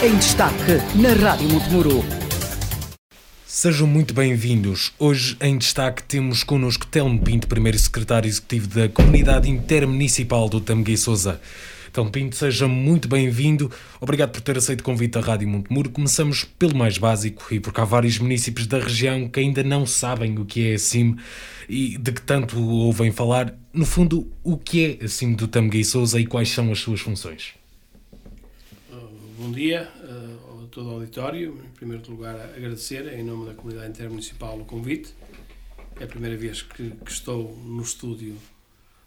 em destaque na Rádio Montemuro. Sejam muito bem-vindos. Hoje em destaque temos connosco Telmo Pinto, primeiro secretário executivo da Comunidade Intermunicipal do Tameguei Souza. Telmo Pinto, seja muito bem-vindo. Obrigado por ter aceito o convite da Rádio Montemuro. Começamos pelo mais básico e porque há vários municípios da região que ainda não sabem o que é a CIM e de que tanto ouvem falar. No fundo, o que é a CIM do Tameguei Souza e quais são as suas funções? Bom dia uh, a todo o auditório. Em primeiro lugar, agradecer em nome da comunidade intermunicipal o convite. É a primeira vez que, que estou no estúdio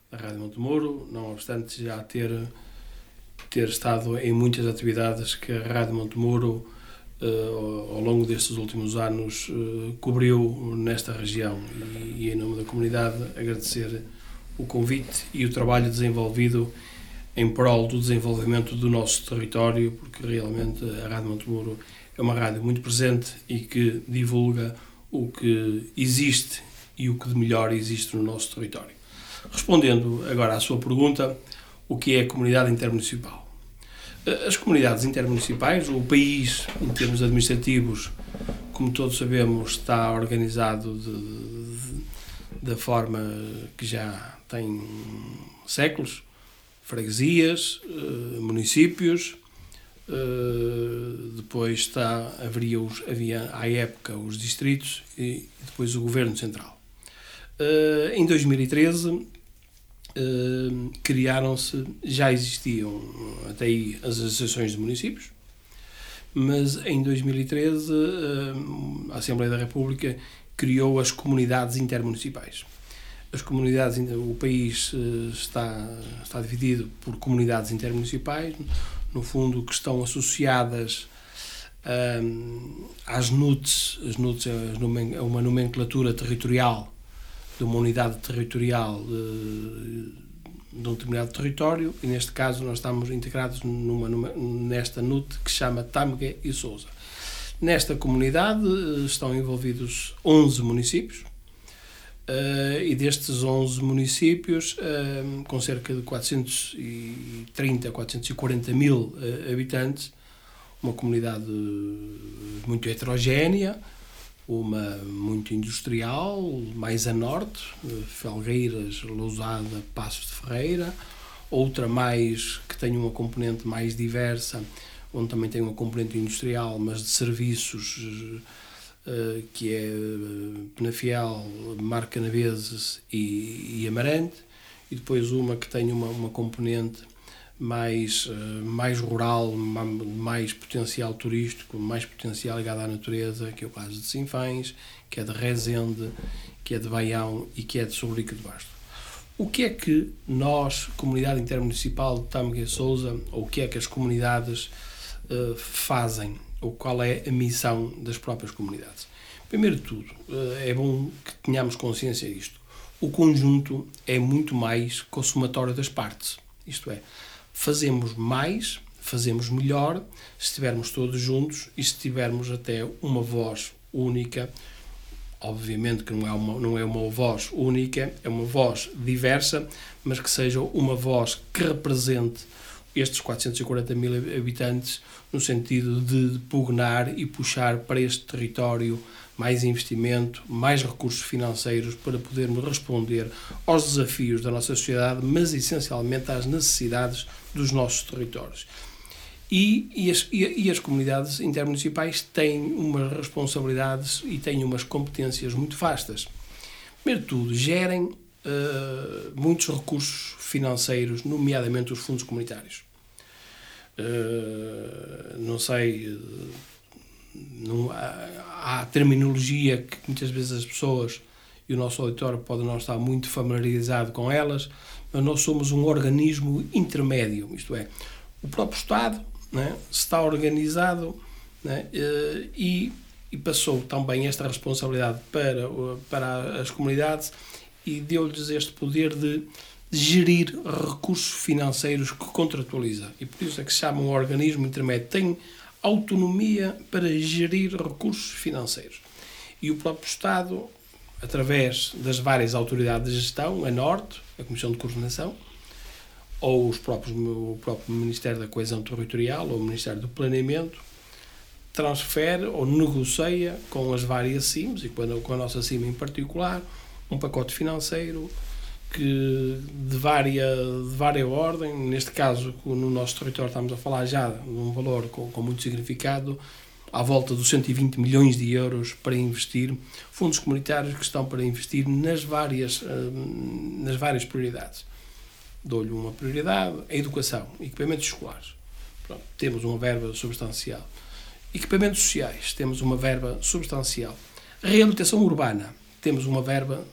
da Rádio Montemuro, não obstante já ter, ter estado em muitas atividades que a Rádio Montemuro, uh, ao longo destes últimos anos, uh, cobriu nesta região. E, e, em nome da comunidade, agradecer o convite e o trabalho desenvolvido em prol do desenvolvimento do nosso território, porque realmente a Rádio Montemuro é uma rádio muito presente e que divulga o que existe e o que de melhor existe no nosso território. Respondendo agora à sua pergunta, o que é a comunidade intermunicipal? As comunidades intermunicipais, o país, em termos administrativos, como todos sabemos, está organizado de, de, da forma que já tem séculos freguesias, uh, municípios, uh, depois está, haveria os, havia à época os distritos e, depois o governo central. Uh, em 2013 criaram-se, já existiam até aí as associações de municípios, mas em 2013 a Assembleia da República criou as comunidades intermunicipais as comunidades, o país eh, está, está dividido por comunidades intermunicipais, no fundo, que estão associadas um, às NUTs. As NUTs é, é uma nomenclatura territorial de uma unidade territorial de, de um determinado território e neste caso nós estamos integrados numa, numa, nesta NUT que se chama Tâmega e Sousa. Nesta comunidade eh, estão envolvidos 11 municípios, Uh, e destes 11 municípios, uh, com cerca de 430, 440 mil uh, habitantes, uma comunidade muito heterogénea, uma muito industrial, mais a norte, Felgueiras, Lousada, Passos de Ferreira, outra mais que tem uma componente mais diversa, onde também tem uma componente industrial, mas de serviços uh, que é uh, Penafiel, Mar Canaveses e, e, Amarante, e depois uma que tem uma, uma componente mais, uh, mais rural, mais potencial turístico, mais potencial ligado à natureza, que é o caso de Sinfães, que é de Rezende, que é de Baião e que é de Sobrica de Basto. O que é que nós, Comunidade Intermunicipal de Tâmega Souza, ou o que é que as comunidades uh, fazem ou qual é a missão das próprias comunidades. Primeiro de tudo, eh, é bom que tenhamos consciência disto. O conjunto é muito mais que o somatório das partes. Isto é, fazemos mais, fazemos melhor se estivermos todos juntos e se tivermos até uma voz única. Obviamente que não é uma, não é uma voz única, é uma voz diversa, mas que seja uma voz que represente estes 440 mil habitantes no sentido de pugnar e puxar para este território mais investimento, mais recursos financeiros para podermos responder aos desafios da nossa sociedade, mas essencialmente às necessidades dos nossos territórios. E, e, as, e, as, comunidades intermunicipais têm umas responsabilidades e têm umas competências muito vastas. Primeiro de tudo, gerem uh, muitos recursos financeiros, nomeadamente os fundos comunitários. Uh, não sei, não, há, há, terminologia que muitas vezes as pessoas e o nosso auditório pode não estar muito familiarizado com elas, mas nós somos um organismo intermédio, isto é, o próprio Estado né, está organizado né, e, e passou também esta responsabilidade para, para as comunidades e deu-lhes este poder de gerir recursos financeiros que contratualiza. E por isso é que se chama um organismo intermédio. Tem autonomia para gerir recursos financeiros. E o próprio Estado, através das várias autoridades de gestão, a Norte, a Comissão de Coordenação, ou os próprios, o próprio Ministério da Coesão Territorial ou o Ministério do Planeamento transfere ou negocia com as várias CIMs e com a nossa CIM em particular um pacote financeiro que de várias, de várias ordem, neste caso no nosso território estamos a falar já de um valor com, com muito significado, à volta dos 120 milhões de euros para investir, fundos comunitários que estão para investir nas várias, eh, nas várias prioridades. Dou-lhe uma prioridade, a educação, equipamentos escolares. Pronto, temos uma verba substancial. Equipamentos sociais, temos uma verba substancial. Reabilitação urbana, temos uma verba.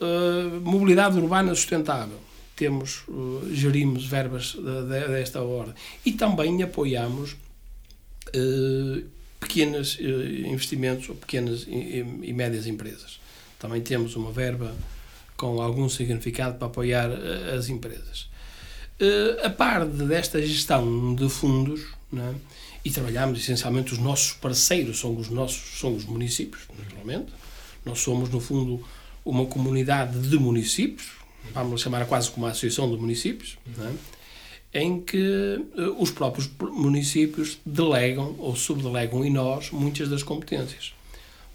Uh, mobilidade urbana sustentável, temos, uh, gerimos verbas de, de, desta ordem. E também apoiamos uh, pequenos investimentos ou pequenas e, e, médias empresas. Também temos uma verba com algum significado para apoiar as empresas. a par desta gestão de fundos, é? e trabalhamos essencialmente os nossos parceiros, são os nossos são os municípios, naturalmente. Nós somos, no fundo, uma comunidade de municípios, vamos chamar quase como uma associação de municípios, é? em que uh, os próprios municípios delegam ou subdelegam em nós muitas das competências.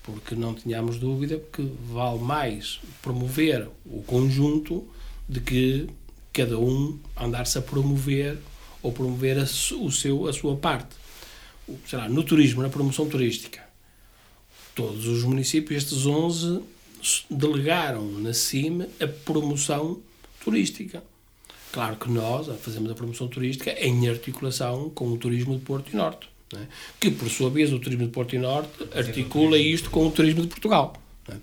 Porque não tínhamos dúvida que vale mais promover o conjunto de que cada um andar-se a promover ou promover a, o seu, a sua parte sei lá, no turismo, na promoção turística, todos os municípios, estes 11, delegaram na CIM a promoção turística. Claro que nós fazemos a promoção turística em articulação com o turismo de Porto e Norte, é? que por sua vez o turismo de Porto e Norte articula isto com o turismo de Portugal. É?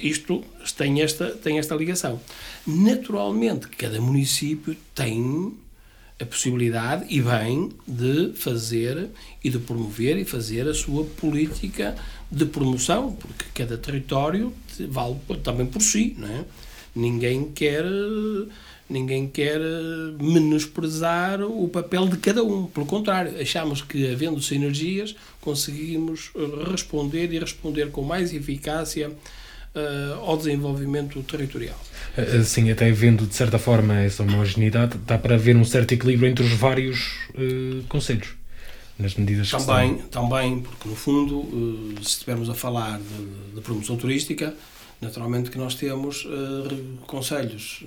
Isto tem esta, tem esta ligação. Naturalmente, cada município tem a possibilidade e bem de fazer e de promover e fazer a sua política de promoção, porque cada território vale também por si, não é? Ninguém quer ninguém quer menosprezar o papel de cada um. Pelo contrário, achamos que havendo sinergias conseguimos responder e responder com mais eficácia uh, ao desenvolvimento territorial. Assim, até vendo de certa forma essa homogeneidade, dá para haver um certo equilíbrio entre os vários uh, conselhos nas medidas também, que Também, porque no fundo, uh, se estivermos a falar de, de, promoção turística, naturalmente que nós temos uh, conselhos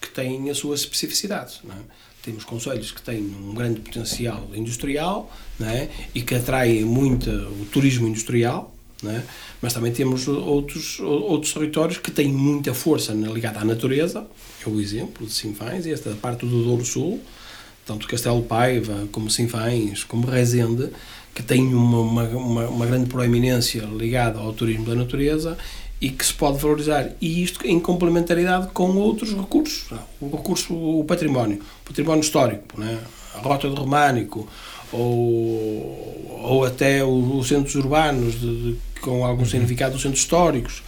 que têm a sua especificidade. É? Temos conselhos que têm um grande potencial industrial é? e que atraem muito o turismo industrial, é? Mas também temos outros, outros territórios que têm muita força ligada à natureza, é o exemplo de Sinfães, e esta parte do Douro Sul, tanto Castelo Paiva, como Sinfães, como Rezende, que têm uma, uma, uma grande proeminência ligada ao turismo da natureza e que se pode valorizar. E isto em complementaridade com outros recursos. O recurso, o património, o património histórico, né? a Rota do Românico, ou, ou até os centros urbanos de, de, com algum uhum. significado dos centros históricos.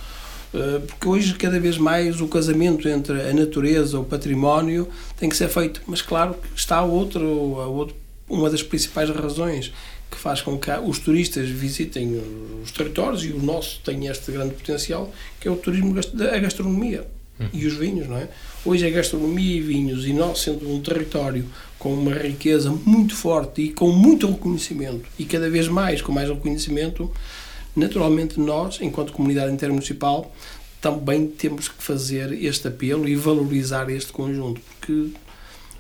Eh, porque hoje, cada vez mais, o casamento entre a natureza, o património, tem que ser feito. Mas, claro, está outro, outro, uma das principais razões que faz com que os turistas visitem os territórios, e o nosso tem este grande potencial, que é o turismo, a gastronomia e os vinhos, não é? Hoje a gastronomia e vinhos, e nós sendo um território com uma riqueza muito forte e com muito reconhecimento, e cada vez mais com mais reconhecimento, naturalmente nós, enquanto comunidade intermunicipal, também temos que fazer este apelo e valorizar este conjunto, porque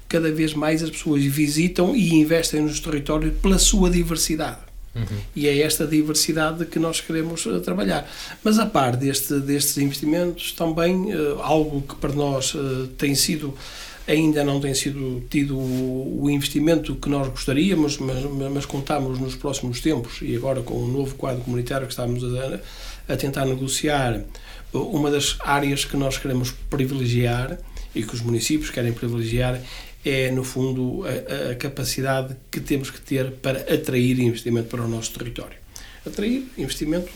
cada vez mais as pessoas visitam e investem nos territórios pela sua diversidade. Uhum. E é esta diversidade que nós queremos uh, trabalhar. Mas a par deste, destes investimentos, também uh, algo que para nós uh, tem sido ainda não tem sido tido o investimento que nós gostaríamos, mas, mas contamos nos próximos tempos e agora com o novo quadro comunitário que estamos a, a tentar negociar, uma das áreas que nós queremos privilegiar e que os municípios querem privilegiar é, no fundo, a, a capacidade que temos que ter para atrair investimento para o nosso território. Atrair investimento,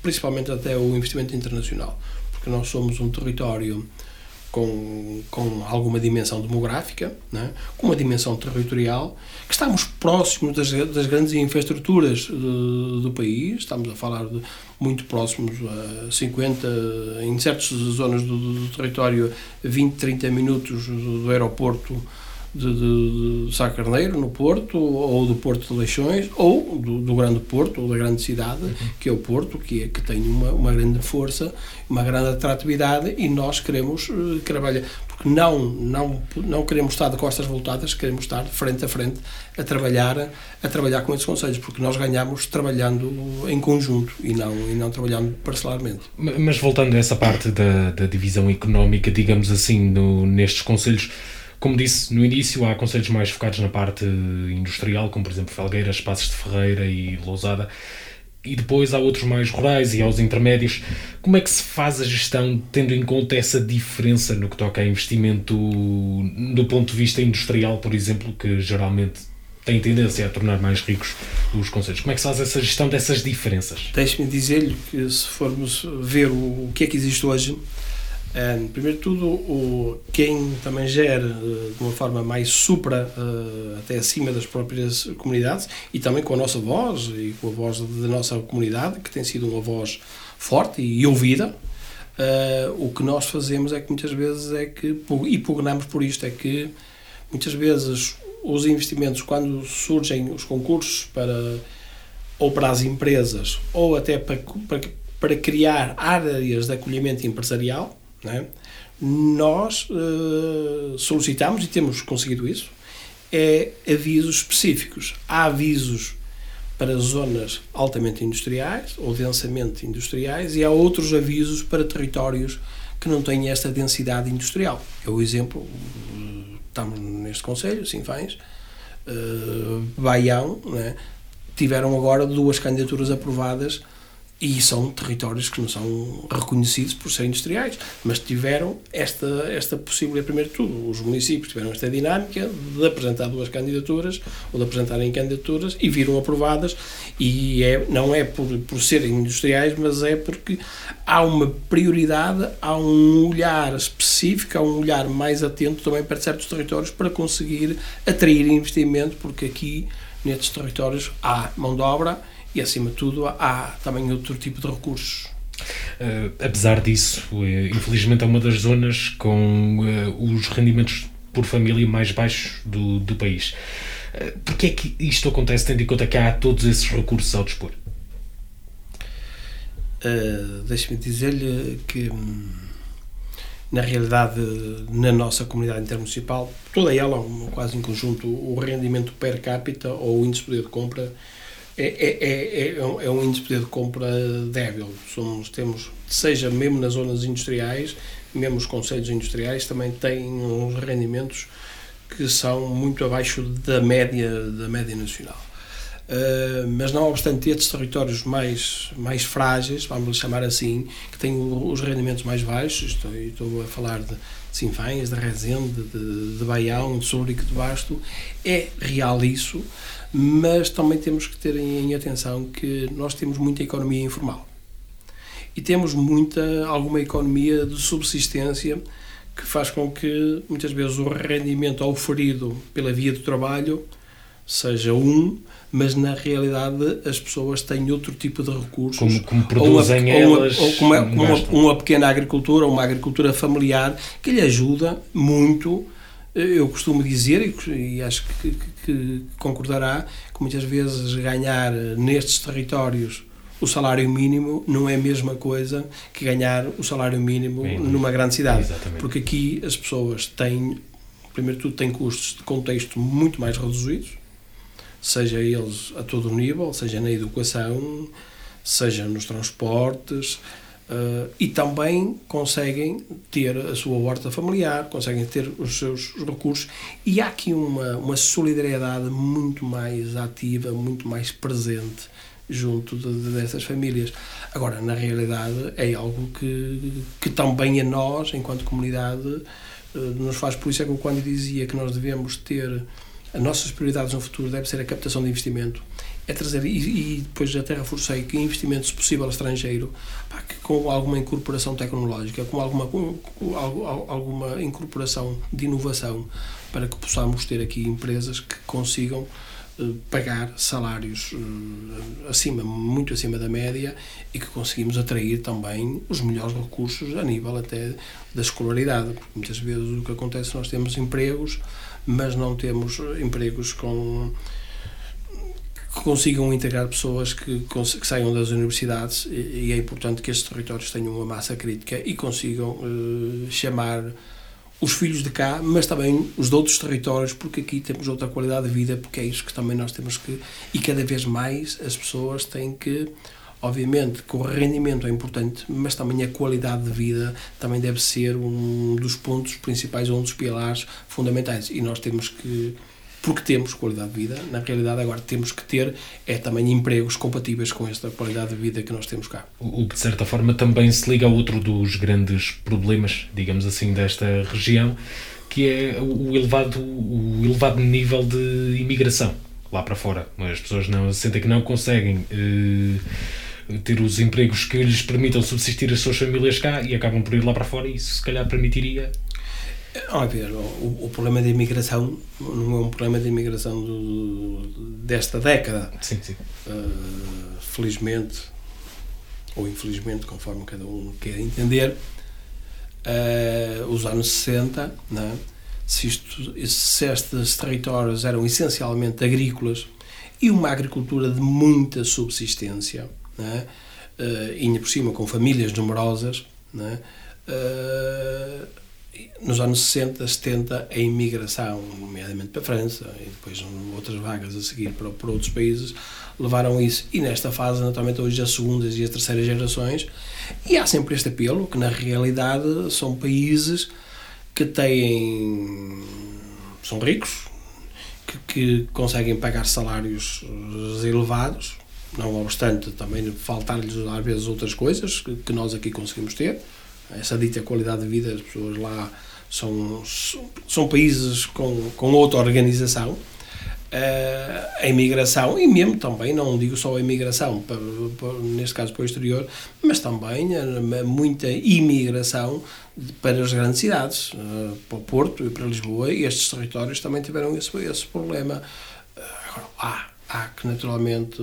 principalmente até o investimento internacional, porque nós somos um território com, com alguma dimensão demográfica, é? com uma dimensão territorial, que estamos próximos das, das grandes infraestruturas de, do país, estamos a falar de muito próximos a 50, em certas zonas do, do território, 20, 30 minutos do, do aeroporto de, de, Sá Carneiro, no Porto, ou do Porto de Leixões, ou do, do Grande Porto, ou da grande cidade, uhum. que é o Porto, que, é, que tem uma, uma grande força, uma grande atratividade, e nós queremos uh, trabalhar, porque não, não, não queremos estar de costas voltadas, queremos estar frente a frente a trabalhar, a trabalhar com esses conselhos, porque nós ganhamos trabalhando em conjunto e não, e não trabalhando parcelarmente. Mas voltando a essa parte da, da divisão económica, digamos assim, no, nestes conselhos, como disse no início, há conselhos mais focados na parte industrial, como por exemplo Felgueiras, Passos de Ferreira e Lousada, e depois há outros mais rurais e aos intermédios. Como é que se faz a gestão tendo em conta essa diferença no que toca a investimento do ponto de vista industrial, por exemplo, que geralmente tem tendência a tornar mais ricos os conselhos. Como é que se faz essa gestão dessas diferenças? Deixe-me dizer-lhe que se formos ver o, o que é que existe hoje, um, primeiro de tudo, o, quem também gera uh, de uma forma mais supra, uh, até acima das próprias comunidades, e também com a nossa voz e com a voz da nossa comunidade, que tem sido uma voz forte e ouvida, uh, o que nós fazemos é que muitas vezes é que, e pugnamos por isto, é que muitas vezes os investimentos, quando surgem os concursos para ou para as empresas, ou até para, para, para criar áreas de acolhimento empresarial, é? Nós uh, solicitamos, e temos conseguido isso, é avisos específicos. Há avisos para zonas altamente industriais ou densamente industriais e há outros avisos para territórios que não têm esta densidade industrial. É o exemplo, estamos neste Conselho, Sinfães, uh, Baião, né? tiveram agora duas candidaturas aprovadas e são territórios que não são reconhecidos por serem industriais, mas tiveram esta, esta possibilidade, primeiro de tudo, os municípios tiveram esta dinâmica de apresentar duas candidaturas, ou de apresentarem candidaturas, e viram aprovadas, e é, não é por, por serem industriais, mas é porque há uma prioridade, há um olhar específico, há um olhar mais atento também para certos territórios para conseguir atrair investimento, porque aqui, nestes territórios, há mão de obra, e, acima de tudo, há também outro tipo de recursos. Uh, apesar disso, uh, infelizmente é uma das zonas com uh, os rendimentos por família mais baixos do, do país. Uh, Porquê é que isto acontece, tendo em conta que há todos esses recursos ao dispor? Uh, Deixe-me dizer-lhe que, hum, na realidade, na nossa comunidade intermunicipal, toda ela, quase em conjunto, o rendimento per capita ou o índice de poder de compra é, é, é, é, um índice de compra débil. Somos, temos, seja mesmo nas zonas industriais, mesmo os conselhos industriais também têm uns rendimentos que são muito abaixo da média, da média nacional. Uh, mas não obstante estes territórios mais, mais frágeis, vamos chamar assim, que têm os rendimentos mais baixos, estou, estou a falar de Sinfães, de Rezende, de, de Baião, de Sobrico de Basto, é real isso, mas também temos que ter em atenção que nós temos muita economia informal. E temos muita alguma economia de subsistência que faz com que muitas vezes o rendimento oferido pela via do trabalho seja um, mas na realidade as pessoas têm outro tipo de recursos. Como, como produzem ou uma, elas. Ou, como é, uma, uma, pequena agricultura, uma agricultura familiar que lhe ajuda muito eu costumo dizer, e acho que, que, que, concordará, que muitas vezes ganhar nestes territórios o salário mínimo não é a mesma coisa que ganhar o salário mínimo Bem, numa grande cidade. Exatamente. Porque aqui as pessoas têm, primeiro de tudo, têm custos de contexto muito mais reduzidos, seja eles a todo nível, seja na educação, seja nos transportes, Uh, e também conseguem ter a sua horta familiar, conseguem ter os seus recursos e há aqui uma, uma solidariedade muito mais ativa, muito mais presente junto de, de, dessas famílias. Agora, na realidade, é algo que, que também a nós, enquanto comunidade, uh, nos faz. Por isso é que eu, quando dizia que nós devemos ter as nossas prioridades no futuro deve ser a captação de investimento, é trazer, e, e depois até reforcei que investimento, se possível, estrangeiro, pá, que com alguma incorporação tecnológica, com alguma, com, alguma incorporação de inovação, para que possamos ter aqui empresas que consigam eh, pagar salários eh, acima, muito acima da média e que conseguimos atrair também os melhores recursos a nível até da escolaridade. Porque muitas vezes o que acontece nós temos empregos, mas não temos empregos com que consigam integrar pessoas que, que saiam das universidades e, e, é importante que estes territórios tenham uma massa crítica e consigam uh, chamar os filhos de cá, mas também os de outros territórios, porque aqui temos outra qualidade de vida, porque é isso que também nós temos que. E cada vez mais as pessoas têm que. Obviamente que o rendimento é importante, mas também a qualidade de vida também deve ser um dos pontos principais, um dos pilares fundamentais. E nós temos que porque temos qualidade de vida, na realidade agora temos que ter é também empregos compatíveis com esta qualidade de vida que nós temos cá. O que de certa forma também se liga a outro dos grandes problemas, digamos assim, desta região, que é o elevado, o elevado nível de imigração lá para fora. As pessoas não sentem que não conseguem eh, ter os empregos que lhes permitam subsistir as suas famílias cá e acabam por ir lá para fora e isso se calhar permitiria ver, o, o, problema da imigração não é um problema de imigração do, desta década. Sim, sim. Uh, felizmente, ou infelizmente, conforme cada um quer entender, uh, os anos 60, né, se, isto, se estes territórios eram essencialmente agrícolas e uma agricultura de muita subsistência, né, uh, ainda por cima com famílias numerosas, né, uh, nos anos 60, 70, a imigração, nomeadamente para a França e depois outras vagas a seguir para, para outros países, levaram isso. E nesta fase, naturalmente, hoje as segundas e as terceiras gerações, e há sempre este apelo, que na realidade são países que têm. são ricos, que, que conseguem pagar salários elevados, não obstante também faltar-lhes às vezes outras coisas que, nós aqui conseguimos ter essa dita qualidade de vida, as pessoas lá são, são países com, com outra organização. Uh, a imigração, e mesmo também, não digo só a imigração, para, para, neste caso para o exterior, mas também a, muita imigração para as grandes cidades, uh, para o Porto e para Lisboa, e estes territórios também tiveram esse, esse problema. Agora, há, há que naturalmente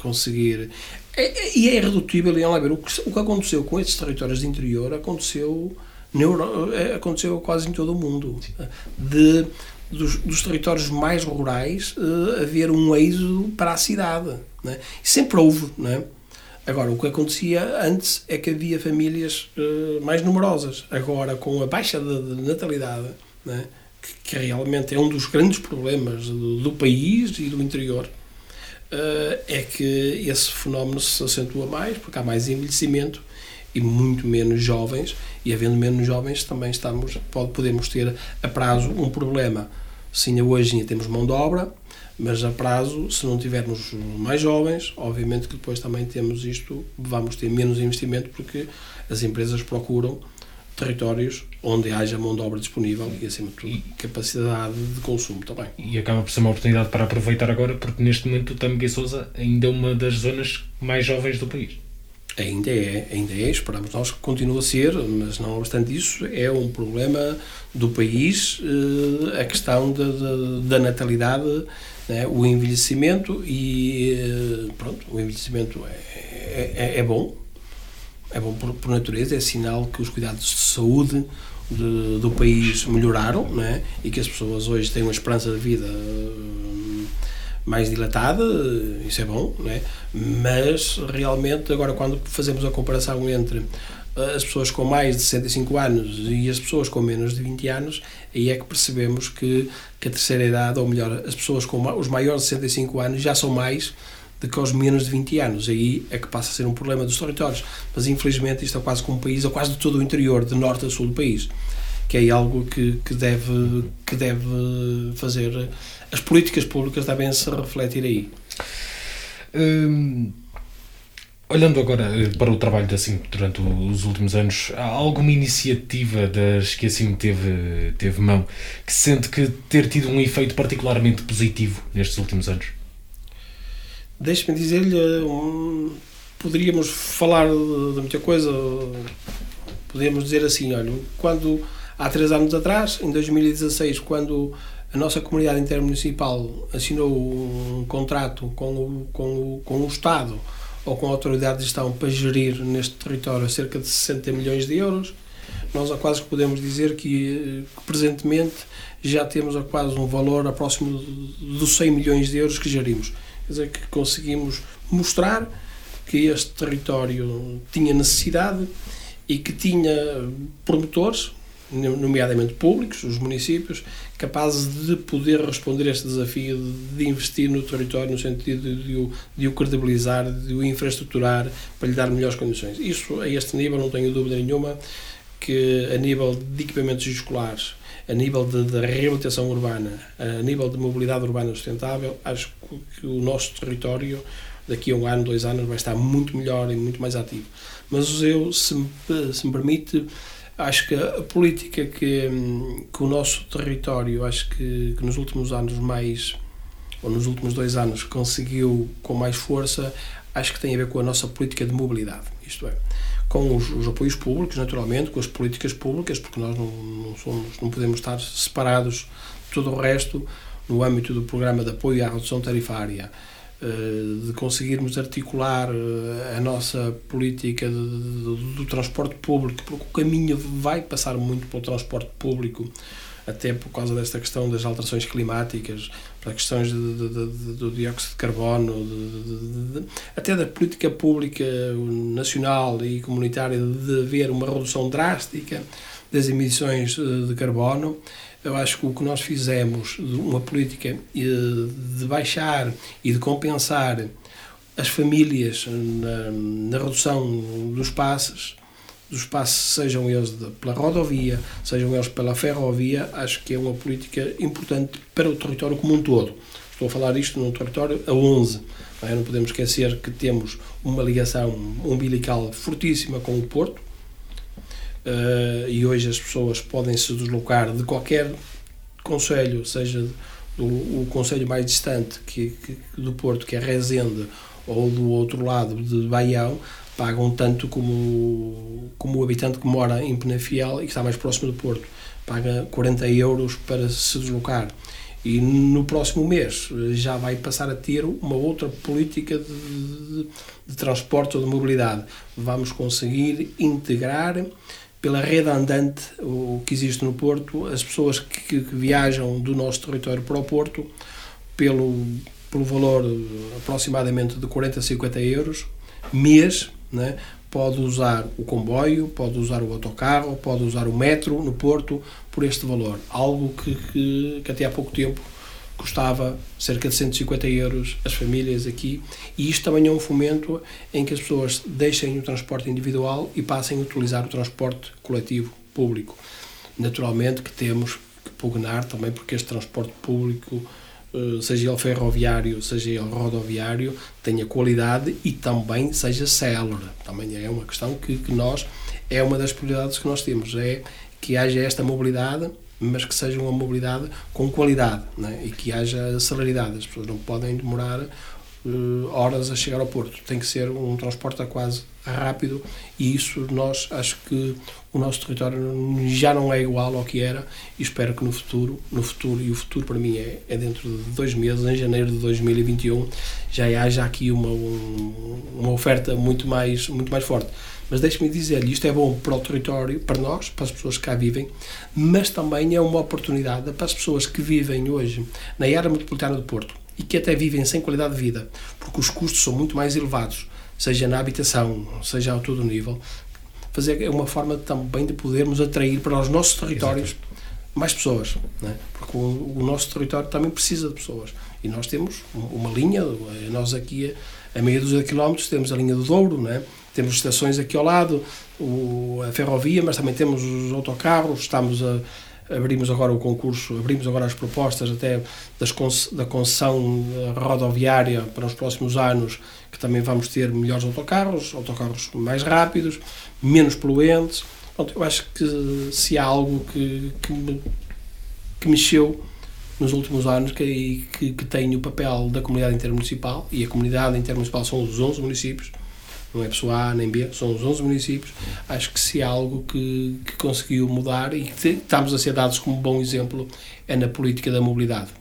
conseguir é, é, e é irredutível, e ver, o que, o que aconteceu com estes territórios de interior aconteceu, Euro, é, aconteceu quase em todo o mundo. De, dos, dos territórios mais rurais uh, haver um êxodo para a cidade. Né? Sempre houve. Né? Agora, o que acontecia antes é que havia famílias uh, mais numerosas. Agora, com a baixa de, de natalidade, né? que, que, realmente é um dos grandes problemas do, do país e do interior, é que esse fenómeno se acentua mais, porque há mais envelhecimento e muito menos jovens, e havendo menos jovens também estamos, pode, podemos ter a prazo um problema. Sim, hoje temos mão de obra, mas a prazo, se não tivermos mais jovens, obviamente que depois também temos isto, vamos ter menos investimento porque as empresas procuram territórios onde haja mão de obra disponível e, acima de tudo, e, capacidade de consumo também. E acaba por ser uma oportunidade para aproveitar agora, porque neste momento o Tâmega Sousa ainda é uma das zonas mais jovens do país. Ainda é, ainda é, esperamos nós que continue a ser, mas não obstante isso, é um problema do país eh, a questão da, da, da natalidade, né, o envelhecimento e eh, pronto, o envelhecimento é, é, é bom, é bom por, por, natureza, é sinal que os cuidados de saúde de, do país melhoraram né? e que as pessoas hoje têm uma esperança de vida hum, mais dilatada, isso é bom, né? mas realmente agora quando fazemos a comparação entre eh, as pessoas com mais de 65 anos e as pessoas com menos de 20 anos, aí é que percebemos que, que a terceira idade, ou melhor, as pessoas com os maiores de 65 anos já são mais de que aos menos de 20 anos. Aí é que passa a ser um problema dos territórios. Mas infelizmente isto é quase como um país, ou quase de todo o interior, de norte a sul do país. Que é algo que, que, deve, que deve fazer. As políticas públicas devem se refletir aí. Hum, Olhando agora eh, para o trabalho da SIM durante os últimos anos, há alguma iniciativa das que a SIM teve, teve mão que sente que ter tido um efeito particularmente positivo nestes últimos anos? Deixe-me dizer-lhe, um, poderíamos falar de muita coisa, podemos dizer assim, olha, quando há três anos atrás, em 2016, quando a nossa comunidade intermunicipal assinou um contrato com o, com o, com o Estado ou com a autoridade de gestão para gerir neste território cerca de 60 milhões de euros, nós a quase podemos dizer que, que presentemente já temos a quase um valor próximo dos 100 milhões de euros que gerimos. Quer dizer, que conseguimos mostrar que este território tinha necessidade e que tinha promotores, nomeadamente públicos, os municípios, capazes de poder responder a este desafio de investir no território no sentido de o, de o credibilizar, de o infraestruturar para lhe dar melhores condições. Isso, a este nível, não tenho dúvida nenhuma que a nível de equipamentos escolares, a nível de reabilitação urbana, a nível de mobilidade urbana sustentável, acho que o nosso território daqui a um ano, dois anos, vai estar muito melhor e muito mais ativo. Mas eu, se me, se me permite, acho que a política que, que o nosso território, acho que, que nos últimos anos mais, ou nos últimos dois anos, conseguiu com mais força, acho que tem a ver com a nossa política de mobilidade. Isto é, com os, os apoios públicos, naturalmente, com as políticas públicas, porque nós não, não, somos, não podemos estar separados de todo o resto no âmbito do programa de apoio à redução tarifária eh, de conseguirmos articular eh, a nossa política de, de, do transporte público, porque o caminho vai passar muito pelo transporte público, até por causa desta questão das alterações climáticas, para questões de, do dióxido de carbono, até da política pública nacional e comunitária de haver uma redução drástica das emissões eh, de carbono eu acho que o que nós fizemos, uma política de baixar e de compensar as famílias na, na redução dos passos, dos passos, sejam eles de, pela rodovia, sejam eles pela ferrovia, acho que é uma política importante para o território como um todo. Estou a falar isto num território a 11. Não, é? não podemos esquecer que temos uma ligação umbilical fortíssima com o Porto, uh, e hoje as pessoas podem se deslocar de qualquer conselho, seja do, o conselho mais distante que, que, do Porto, que é Rezende, ou do outro lado de Baião, pagam tanto como, como o habitante que mora em Penafiel e que está mais próximo do Porto. Paga 40 euros para se deslocar. E no próximo mês eh, já vai passar a ter uma outra política de, de, de transporte ou de mobilidade. Vamos conseguir integrar pela rede andante o que existe no Porto, as pessoas que, que, viajam do nosso território para o Porto, pelo, pelo valor aproximadamente de 40 a 50 euros, mês, né, pode usar o comboio, pode usar o autocarro, pode usar o metro no Porto por este valor. Algo que, que, que até há pouco tempo custava cerca de 150 euros as famílias aqui e isto também é um fomento em que as pessoas deixem o transporte individual e passem a utilizar o transporte coletivo público. Naturalmente que temos que pugnar também porque este transporte público seja ele ferroviário, seja ele rodoviário, tenha qualidade e também seja célere. Também é uma questão que, que nós, é uma das prioridades que nós temos, é que haja esta mobilidade mas que seja uma mobilidade com qualidade né? e que haja celeridade. As pessoas não podem demorar uh, horas a chegar ao Porto. Tem que ser um transporte quase rápido e isso nós acho que o nosso território já não é igual ao que era e espero que no futuro, no futuro e o futuro para mim é, é dentro de dois meses, em janeiro de 2021, já haja aqui uma, um, uma oferta muito mais, muito mais forte. Mas deixe-me dizer-lhe, isto é bom para o território, para nós, para as pessoas que cá vivem, mas também é uma oportunidade para as pessoas que vivem hoje na área metropolitana do Porto e que até vivem sem qualidade de vida, porque os custos são muito mais elevados, seja na habitação, seja a todo nível, fazer é uma forma também de podermos atrair para os nossos territórios mais pessoas, é? porque o, o, nosso território também precisa de pessoas. E nós temos uma linha, nós aqui a meia dúzia de quilómetros temos a linha do Douro, não é? temos estações aqui ao lado, o, a ferrovia, mas também temos os autocarros, estamos a, abrimos agora o concurso, abrimos agora as propostas até das, da concessão rodoviária para os próximos anos, que também vamos ter melhores autocarros, autocarros mais rápidos, menos poluentes. Pronto, eu acho que se há algo que, que, me, que mexeu nos últimos anos que, que, que tem o papel da comunidade intermunicipal, e a comunidade intermunicipal são os 11 municípios, não é pessoa A nem B, são os 11 municípios. Acho que se há algo que, que conseguiu mudar e que estamos a ser dados como bom exemplo é na política da mobilidade.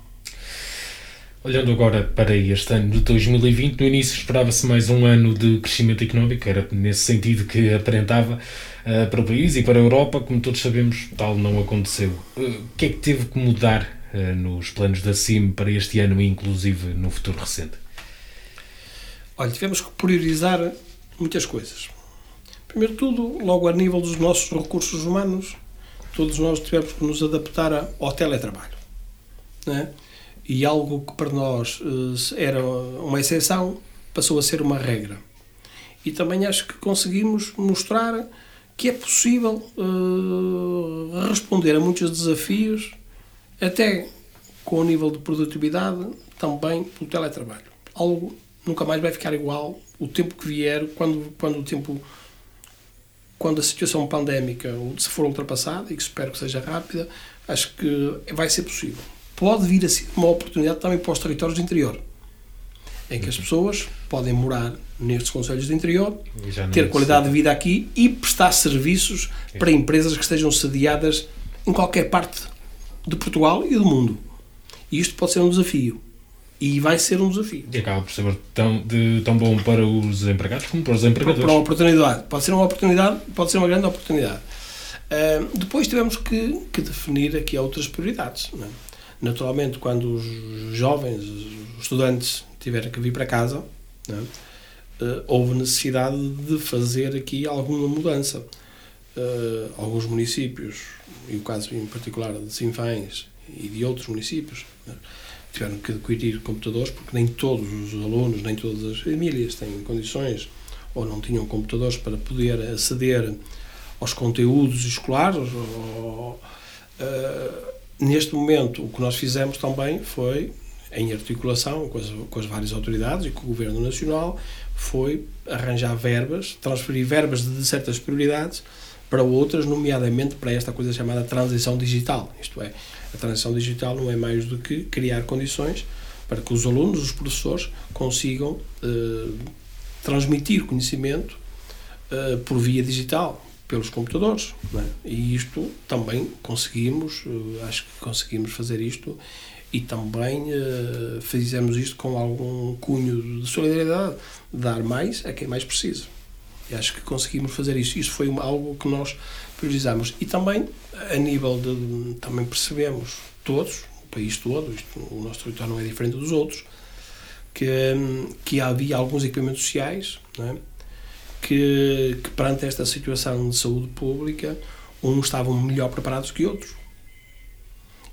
Olhando agora para este ano de 2020, no início esperava-se mais um ano de crescimento económico, era nesse sentido que aparentava uh, para o país e para a Europa, como todos sabemos, tal não aconteceu. Uh, o que é que teve que mudar uh, nos planos da CIM para este ano e inclusive no futuro recente? Olha, tivemos que priorizar muitas coisas. Primeiro tudo, logo a nível dos nossos recursos humanos, todos nós tivemos que nos adaptar ao teletrabalho. Né? E algo que para nós eh, era uma exceção passou a ser uma regra. E também acho que conseguimos mostrar que é possível uh, responder a muitos desafios, até com o nível de produtividade, também pelo teletrabalho. Algo nunca mais vai ficar igual o tempo que vier, quando, quando o tempo quando a situação pandémica se for ultrapassada, e que espero que seja rápida, acho que vai ser possível. Pode vir a ser uma oportunidade também para os territórios do interior, em que as pessoas podem morar nestes conselhos do interior, ter qualidade de vida aqui e prestar serviços para empresas que estejam sediadas em qualquer parte de Portugal e do mundo. E isto pode ser um desafio. E vai ser um desafio. E acaba por ser tão, de, tão bom para os empregados como para os empregadores. Para uma oportunidade. Pode ser uma oportunidade, pode ser uma grande oportunidade. Uh, depois tivemos que, que, definir aqui outras prioridades. É? Naturalmente, quando os jovens, os estudantes, tiverem que vir para casa, é? uh, houve necessidade de fazer aqui alguma mudança. Uh, alguns municípios, e o caso em particular de Sinfães e de outros municípios, é? tiveram que adquirir computadores porque nem todos os alunos, nem todas as famílias têm condições ou não tinham computadores para poder aceder aos conteúdos escolares. Ou, uh, neste momento, o que nós fizemos também foi, em articulação com as, com as várias autoridades e com o Governo Nacional, foi arranjar verbas, transferir verbas de certas prioridades para outras, nomeadamente para esta coisa chamada transição digital. Isto é, a transição digital não é mais do que criar condições para que os alunos, os professores, consigam eh, transmitir conhecimento eh, por via digital, pelos computadores. É? E isto também conseguimos, eh, acho que conseguimos fazer isto e também fizemos isto com algum cunho de solidariedade, dar mais a quem mais precisa. E acho que conseguimos fazer isso. Isso foi algo que nós priorizamos. E também, a nível de. Também percebemos, todos, o país todo, isto, o nosso território não é diferente dos outros, que, que havia alguns equipamentos sociais é? Que, que, perante esta situação de saúde pública, uns estavam melhor preparados que outros.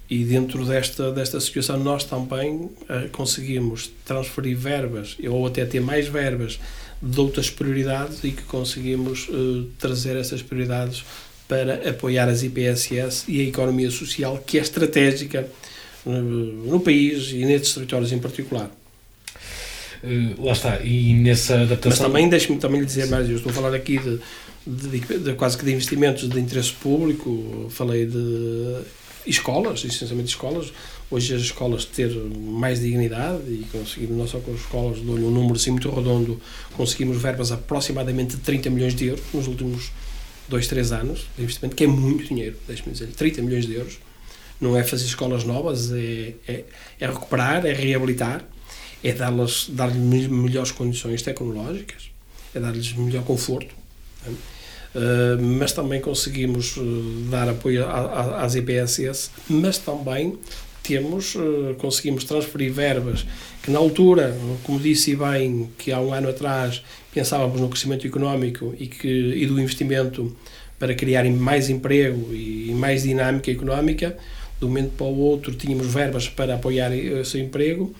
E dentro desta, desta situação, nós também uh, conseguimos transferir verbas, ou até ter mais verbas de outras prioridades e que conseguimos uh, trazer essas prioridades para apoiar as IPSS e a economia social que é estratégica uh, no país e nestes territórios em particular. Uh, lá está, e nessa adaptação... Mas também, deixe-me também lhe dizer mais, eu estou a falar aqui de, de, de, de, quase que de investimentos de interesse público, falei de escolas, essencialmente escolas, hoje as escolas ter mais dignidade e conseguimos, nós só com as escolas, dou-lhe um número assim muito redondo, conseguimos verbas aproximadamente de 30 milhões de euros nos últimos 2, 3 anos de investimento, que é muito dinheiro, deixe-me dizer, 30 milhões de euros. Não é fazer escolas novas, é, é, é recuperar, é reabilitar, é dar-lhes dar melhores condições tecnológicas, é dar-lhes melhor conforto. Uh, mas também conseguimos uh, dar apoio às IPSS, mas também temos, uh, conseguimos transferir verbas que na altura, como disse bem, que há um ano atrás pensávamos no crescimento económico e, que, e do investimento para criar mais emprego e mais dinâmica económica, de um momento para o outro tínhamos verbas para apoiar esse emprego,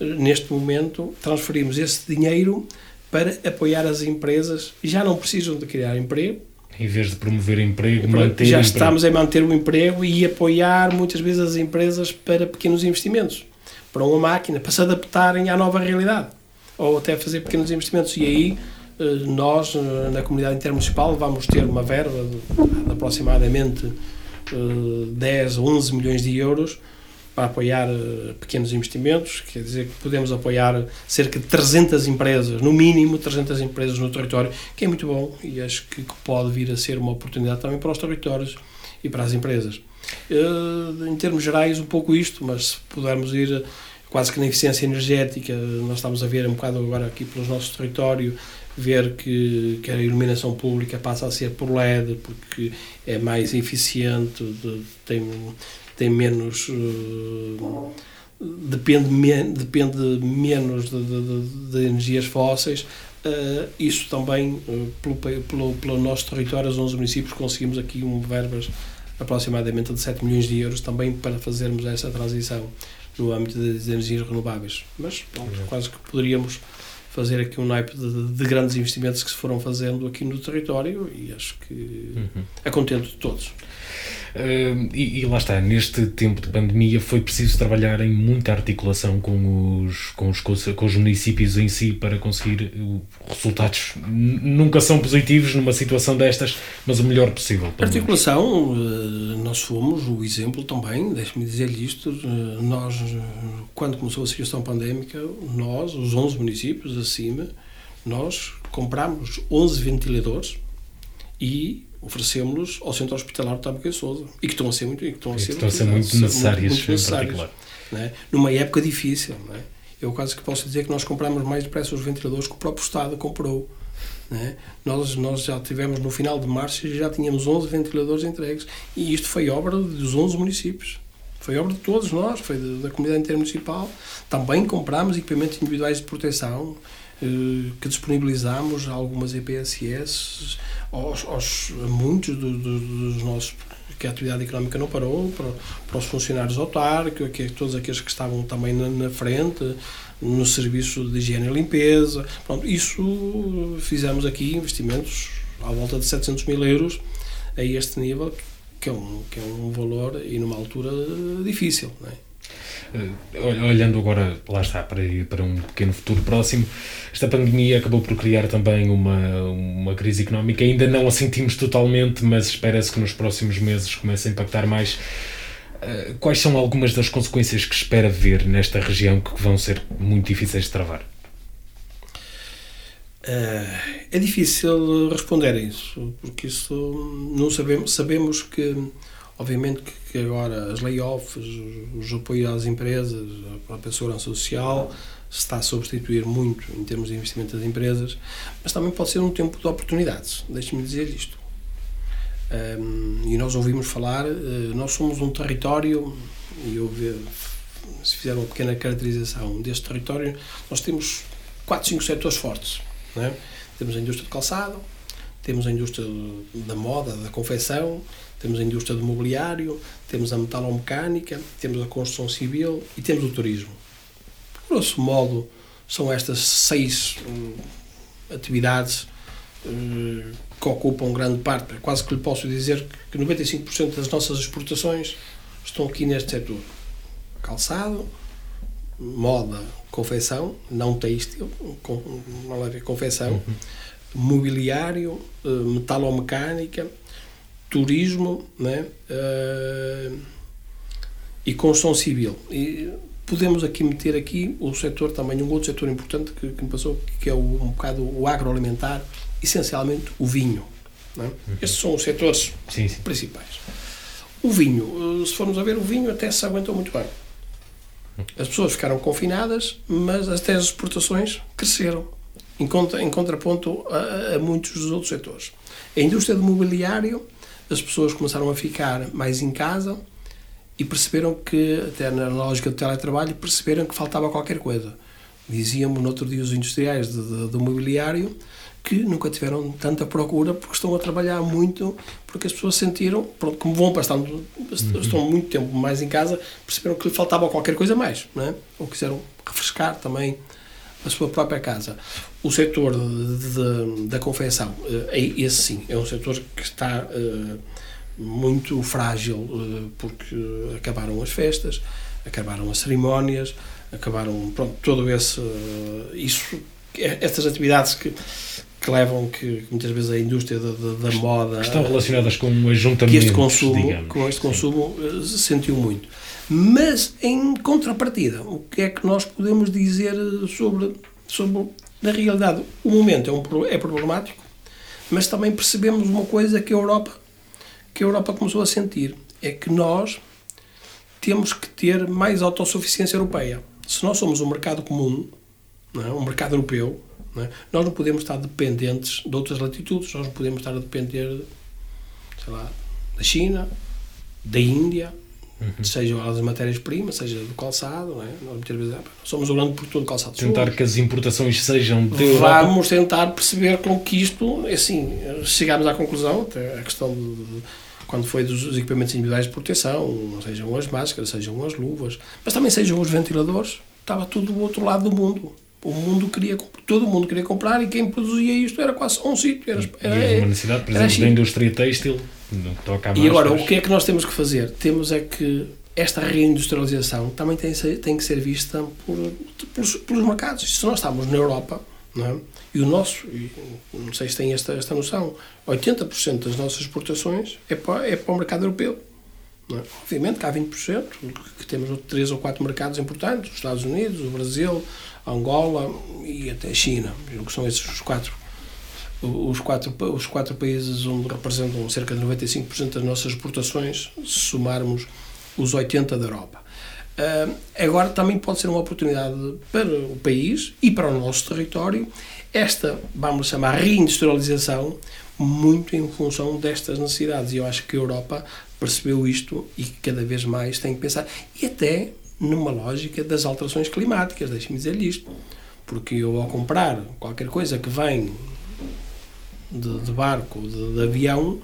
neste momento transferimos esse dinheiro para apoiar as empresas, já não precisam de criar emprego, Em vez de promover emprego, manter Já emprego. estamos a manter o emprego e apoiar muitas vezes as empresas para pequenos investimentos, para uma máquina, para se adaptarem à nova realidade, ou até fazer pequenos investimentos. E aí eh, nós, eh, na comunidade intermunicipal, vamos ter uma verba de, aproximadamente eh, 10 ou 11 milhões de euros para apoiar eh, pequenos investimentos, quer dizer que podemos apoiar cerca de 300 empresas, no mínimo 300 empresas no território, que é muito bom e acho que pode vir a ser uma oportunidade também para os territórios e para as empresas. Eh, Em termos gerais, um pouco isto, mas se pudermos ir quase que na eficiência energética, nós estamos a ver um bocado agora aqui pelos nossos território, ver que, que a iluminação pública passa a ser por LED, porque é mais eficiente, de- tem, tem menos. eh, depende, men- depende menos de, de- de- energias fósseis. Eh, isso também, eh, pelo, pelo, pelo nosso território, os 11 municípios, conseguimos aqui um verbas aproximadamente de 7 milhões de euros também para fazermos essa transição no âmbito das energias renováveis. Mas pronto, Exato. quase que poderíamos fazer aqui um naipe de, de grandes investimentos que se foram fazendo aqui no território e acho que Uhum. é contento de todos. E, e lá está, neste tempo de pandemia foi preciso trabalhar em muita articulação com os, com os, com os municípios em si para conseguir resultados. Nunca são positivos numa situação destas, mas o melhor possível. Articulação, eh, nós fomos o exemplo também, deixe-me dizer-lhe isto, eh, nós, quando começou a situação pandémica, nós, os 11 municípios acima, nós comprámos 11 ventiladores e oferecemos-los ao Centro Hospitalar do Taboca Souza e que estão a ser muito, e que estão a ser, Estão a ser muito necessárias, muito né? numa época difícil. Né? Eu quase que posso dizer que nós compramos mais depressa os ventiladores que o próprio Estado comprou. Né? Nós, nós já tivemos no final de março e já tínhamos 11 ventiladores entregues e isto foi obra dos 11 municípios. Foi obra de todos nós, foi da, da comunidade intermunicipal. Também comprámos equipamentos individuais de proteção que disponibilizámos a algumas EPSS aos, aos a muitos do- do- dos nossos que a atividade económica não parou para, para os funcionários autárquicos, que, todos aqueles que estavam também na, na frente no serviço de higiene e limpeza. Pronto, isso fizemos aqui investimentos à volta de 700 mil euros a este nível, que é um, que é um valor e numa altura difícil. Não é? Ol- Olhando agora, lá está, para, para um pequeno futuro próximo, esta pandemia acabou por criar também uma, uma crise económica. Ainda não a sentimos totalmente, mas espera-se que nos próximos meses comece a impactar mais. Uh, Quais são algumas das consequências que espera ver nesta região que vão ser muito difíceis de travar? Eh, É difícil responder a isso, porque isso não sabemos. Sabemos que, obviamente, que- agora as layoffs, os apoios às empresas, a própria segurança social, se está a substituir muito em termos de investimento das empresas, mas também pode ser um tempo de oportunidades. Deixe-me dizer isto. Um, e nós ouvimos falar, eh, nós somos um território, e eu ve- se fizer uma pequena caracterização deste território, nós temos 4, 5 setores fortes. é? Temos a indústria de calçado, temos a indústria da moda, da confecção, temos a indústria do mobiliário, temos a metalomecânica, temos a construção civil e temos o turismo. Grosso modo, são estas seis hum, atividades hum, que ocupam grande parte, quase que lhe posso dizer que 95% das nossas exportações estão aqui neste setor. Calçado, moda, confecção, não têxtil, com, não leva confecção, mobiliário, eh, metalomecânica, turismo né? eh, e construção civil. E podemos aqui meter aqui o setor também, um outro setor importante que, que me passou, que é o, um bocado o agroalimentar, essencialmente o vinho. Né? Estes são os setores Sim, sim. principais. O vinho, eh, se formos a ver, o vinho até se aguentou muito bem. As pessoas ficaram confinadas, mas até as exportações cresceram, em, contra, em contraponto a, a muitos dos outros setores. A indústria do mobiliário, as pessoas começaram a ficar mais em casa e perceberam que, até na lógica do teletrabalho, perceberam que faltava qualquer coisa. Diziam-me no outro dia os industriais de, de, do mobiliário que nunca tiveram tanta procura porque estão a trabalhar muito, porque as pessoas sentiram, pronto, como vão passando, estão muito tempo mais em casa, perceberam que lhe faltava qualquer coisa mais, não é? ou quiseram refrescar também a sua própria casa. O setor de, de, da confecção, é esse sim, é um setor que está muito frágil, porque acabaram as festas, acabaram as cerimónias, acabaram, pronto, todo esse, isso, estas atividades que que levam que muitas vezes a indústria da, da, da moda que estão relacionadas com o ajuntamento que este consumo digamos. com este consumo se sentiu muito mas em contrapartida o que é que nós podemos dizer sobre sobre na realidade o momento é, um, é problemático mas também percebemos uma coisa que a Europa que a Europa começou a sentir é que nós temos que ter mais autossuficiência europeia se nós somos um mercado comum não é? um mercado europeu não é? Nós não podemos estar dependentes de outras latitudes, nós não podemos estar a depender, sei lá, da China, da Índia, uhum. seja das matérias-primas, seja do calçado, não é? Nós muitas vezes ah, somos o grande produtor de calçado. Tentar somos. que as importações sejam de Vamos tentar perceber com que isto, é assim, chegámos à conclusão, a questão de, quando foi dos equipamentos individuais de proteção, sejam as máscaras, sejam as luvas, mas também sejam os ventiladores, estava tudo do outro lado do mundo. O mundo queria, todo mundo queria comprar e quem produzia isto era quase um sítio. Era, era, era uma necessidade, por exemplo, da indústria têxtil, não toca E agora, o que é que nós temos que fazer? Temos é que esta reindustrialização também tem, tem que ser vista por, pelos, pelos mercados. Se nós estamos na Europa, não é? e o nosso, e não sei se tem esta, esta noção, 80% das nossas exportações é para, é para o mercado europeu. É? Obviamente que há 20%, que temos três ou quatro mercados importantes, os Estados Unidos, o Brasil, Angola e até China, que são esses os quatro os quatro, os quatro países onde representam cerca de 95% das nossas exportações, se somarmos os 80% da Europa. Uh, agora também pode ser uma oportunidade para o país e para o nosso território esta, vamos chamar, reindustrialização, muito em função destas necessidades. E eu acho que a Europa percebeu isto e cada vez mais tem que pensar. E até numa lógica das alterações climáticas, deixe-me dizer-lhe isto. Porque eu, ao comprar qualquer coisa que vem de, de barco, de, de, avião,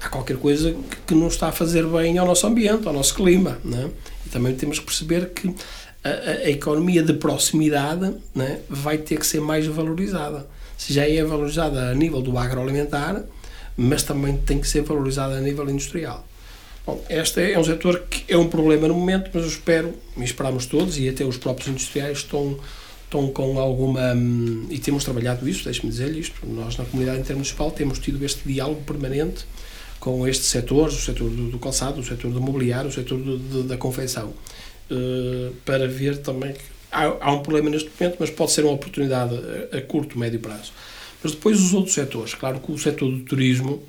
há qualquer coisa que, que, não está a fazer bem ao nosso ambiente, ao nosso clima. Né? E também temos que perceber que a, a, economia de proximidade né, vai ter que ser mais valorizada. Se já é valorizada a nível do agroalimentar, mas também tem que ser valorizada a nível industrial. Bom, este é um setor que é um problema no momento, mas eu espero, e esperamos todos, e até os próprios industriais estão, estão com alguma. Hum, e temos trabalhado isso, deixe-me dizer isto. Nós, na comunidade intermunicipal, temos tido este diálogo permanente com estes setores, o setor do, do calçado, o setor do mobiliário, o setor do, do, da confecção, uh, para ver também que há, há, um problema neste momento, mas pode ser uma oportunidade a, a curto, médio prazo. Mas depois os outros setores, claro que o setor do turismo,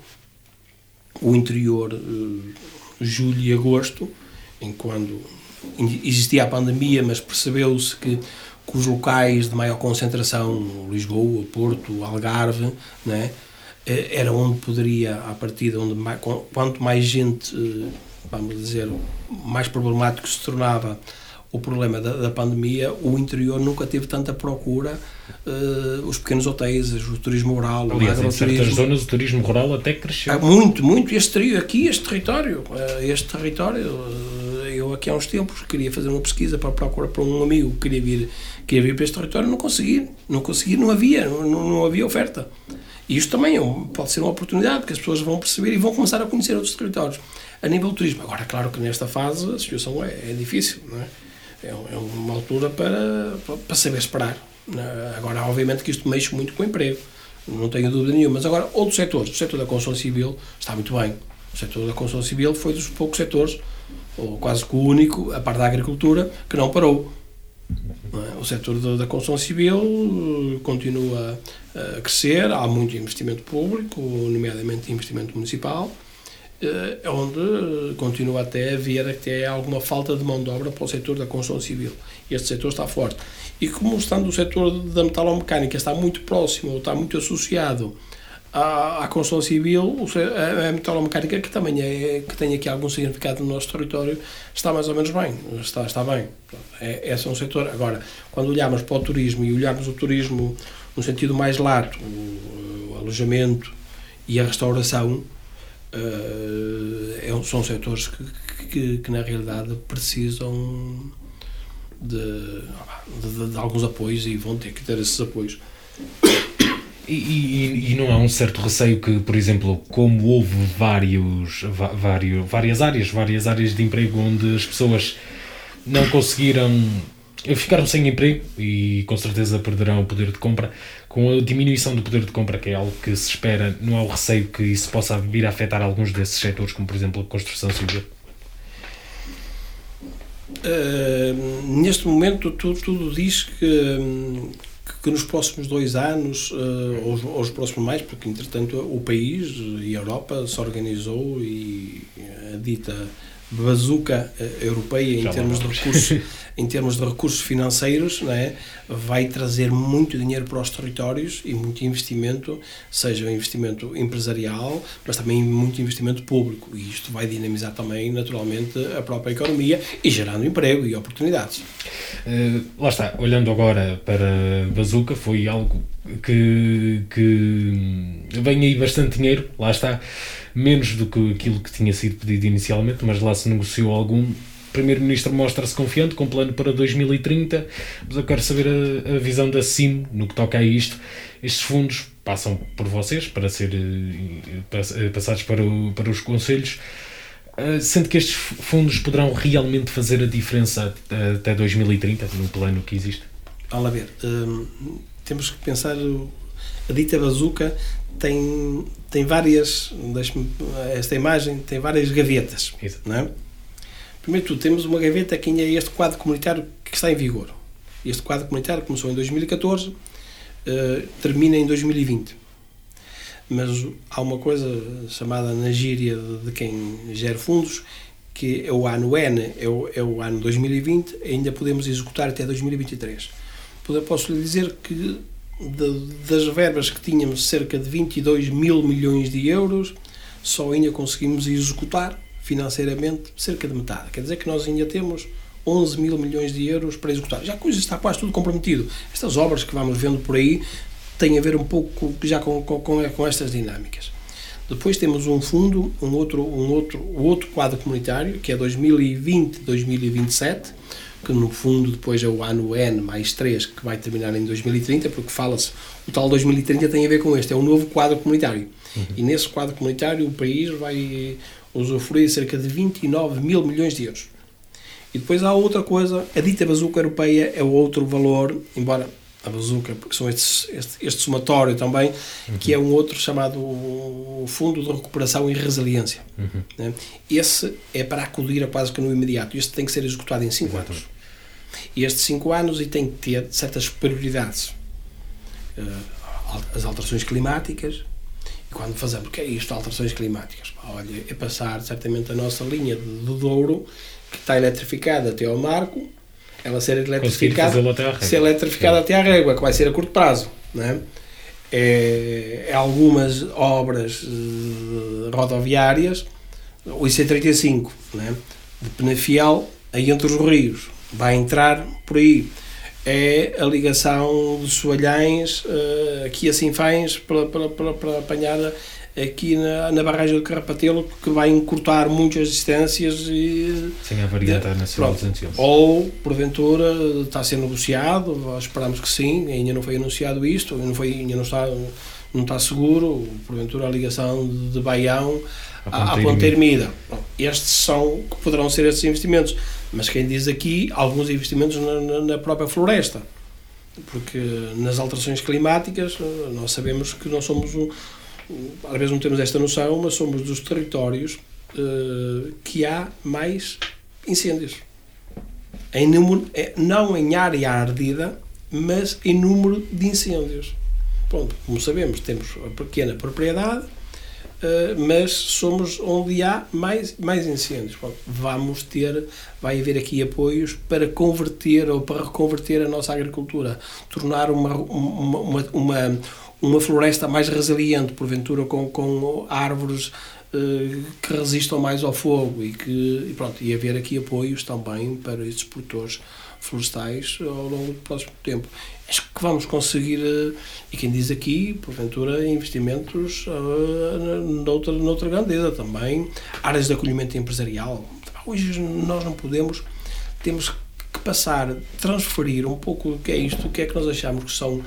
o interior. Uh, julho e agosto, em quando existia a pandemia, mas percebeu-se que, que, os locais de maior concentração, Lisboa, Porto, Algarve, né, era onde poderia, a partir de onde mais, quanto mais gente, eh, vamos dizer, mais problemático se tornava o problema da, da, pandemia, o interior nunca teve tanta procura, uh, os pequenos hotéis, o turismo rural, Aliás, o em certas zonas o turismo rural até cresceu. Ah, muito, muito. Este, aqui, este território, este território, eu aqui há uns tempos queria fazer uma pesquisa para procurar para um amigo que queria vir, queria vir para este território, não consegui, não consegui, não havia, não, não havia oferta. E isto também é pode ser uma oportunidade, que as pessoas vão perceber e vão começar a conhecer outros territórios. A nível do turismo, agora, claro que nesta fase a situação é, é difícil, não é? É, é uma altura para, para saber esperar. Né? Agora, obviamente que isto mexe muito com o emprego, não tenho dúvida nenhuma. Mas agora, outros setores, o setor da construção civil está muito bem. O setor da construção civil foi dos poucos setores, ou quase que o único, a parte da agricultura, que não parou. É? O setor da construção civil uh, continua a crescer, há muito investimento público, nomeadamente investimento municipal, é onde continua até a haver até alguma falta de mão de obra para o setor da construção civil. Este setor está forte. E como estando o setor da metalomecânica está muito próximo, ou está muito associado à, à construção civil, a, a metalomecânica, que também é, que tem aqui algum significado no nosso território, está mais ou menos bem. Está, está bem. É, esse é um setor. Agora, quando olhamos para o turismo e olharmos o turismo no sentido mais lato, o, o alojamento e a restauração, Uh, é, são setores que, que, que, na realidade precisam de, de, de, alguns apoios e vão ter que ter esses apoios. E, e, não há um certo receio que, por exemplo, como houve vários, vários, várias áreas, várias áreas de emprego onde as pessoas não conseguiram, ficaram sem emprego e com certeza perderão o poder de compra, com a diminuição do poder de compra, que é algo que se espera, não há o receio que isso possa vir a afetar alguns desses setores, como por exemplo a construção civil? Uh, neste momento, tudo, tudo diz que, que nos próximos dois anos, uh, ou, ou os próximos mais, porque entretanto o país e a Europa se organizou e a dita bazuca eh, europeia em termos de recursos em termos de recursos financeiros não é? vai trazer muito dinheiro para os territórios e muito investimento seja investimento empresarial mas também muito investimento público. E isto vai dinamizar também naturalmente a própria economia e gerando emprego e oportunidades. Uh, lá está. Olhando agora para bazuca foi algo que, que vem aí bastante dinheiro lá está menos do que aquilo que tinha sido pedido inicialmente, mas lá se negociou algum. O Primeiro-Ministro mostra-se confiante com plano para 2030, mas eu quero saber a, a, visão da CIM no que toca a isto. Estes fundos passam por vocês para ser eh, eh, passados para, o, para os conselhos. Uh, sendo que estes fundos poderão realmente fazer a diferença até 2030 no plano que existe? Olha ver, hum, temos que pensar a dita bazuca tem, tem várias, esta imagem tem várias gavetas. Não é? Primeiro de tudo, temos uma gaveta que é este quadro comunitário que está em vigor. Este quadro comunitário começou em 2014, uh, eh, termina em 2020. Mas há uma coisa chamada na gíria de, de quem gera fundos, que é o ano N, é o, é o ano 2020, ainda podemos executar até 2023. Posso lhe dizer que de, das verbas que tínhamos cerca de 22 mil milhões de euros, só ainda conseguimos executar financeiramente cerca de metade. Quer dizer que nós ainda temos 11 mil milhões de euros para executar. Já coisa está quase tudo comprometido. Estas obras que vamos vendo por aí têm a ver um pouco já com, com, com estas dinâmicas. Depois temos um fundo, um outro, um outro, outro quadro comunitário, que é 2020-2027, que no fundo depois é o ano N mais 3, que vai terminar em 2030, porque fala-se, o tal 2030 tem a ver com este, é um novo quadro comunitário. Uhum. E nesse quadro comunitário o país vai usufruir cerca de 29 mil milhões de euros. E depois há outra coisa, a dita bazuca europeia é outro valor, embora a bazuca, porque são estes, este, este somatório também, uhum. que é um outro chamado Fundo de Recuperação e Resiliência. Uhum. Né? Esse é para acudir a quase que no imediato. Este tem que ser executado em 5 anos. E estes 5 anos e tem que ter certas prioridades. Uh, as alterações climáticas, e quando fazemos, o que é isto, alterações climáticas? Olha, é passar certamente a nossa linha do Douro, que está eletrificada até ao Marco, ela ser eletrificada, ser eletrificada até à régua, que vai ser a curto prazo. Não é? É, é algumas obras uh, rodoviárias, o IC35, né, de Penafiel, aí entre os rios, vai entrar por aí. É a ligação de Soalhães uh, aqui a Sinfães para, para, para, para apanhar aqui na, na barragem do Carrapatelo que vai encurtar muitas distâncias e sem a variante nacional ou porventura está a ser negociado esperamos que sim ainda não foi anunciado isto não foi ainda não está não está seguro porventura a ligação de, de Baião à, Ponta Ermida. Estes são que poderão ser estes investimentos mas quem diz aqui alguns investimentos na, na, na própria floresta porque nas alterações climáticas nós sabemos que nós somos um às vezes não temos esta noção, mas somos dos territórios uh, que há mais incêndios. Em número, é, não em área ardida, mas em número de incêndios. Pronto, como sabemos, temos a pequena propriedade, uh, mas somos onde há mais, mais incêndios. Pronto, vamos ter, vai haver aqui apoios para converter ou para reconverter a nossa agricultura, tornar uma, uma, uma, uma uma floresta mais resiliente, porventura com, com árvores uh, que resistam mais ao fogo e que e pronto, e haver aqui apoios também para estes produtores florestais ao longo do próximo tempo. Acho que vamos conseguir, uh, e quem diz aqui, porventura, investimentos uh, noutra, noutra grandeza também, áreas de acolhimento empresarial. Hoje nós não podemos, temos que passar, transferir um pouco o que é isto, o que é que nós achamos que são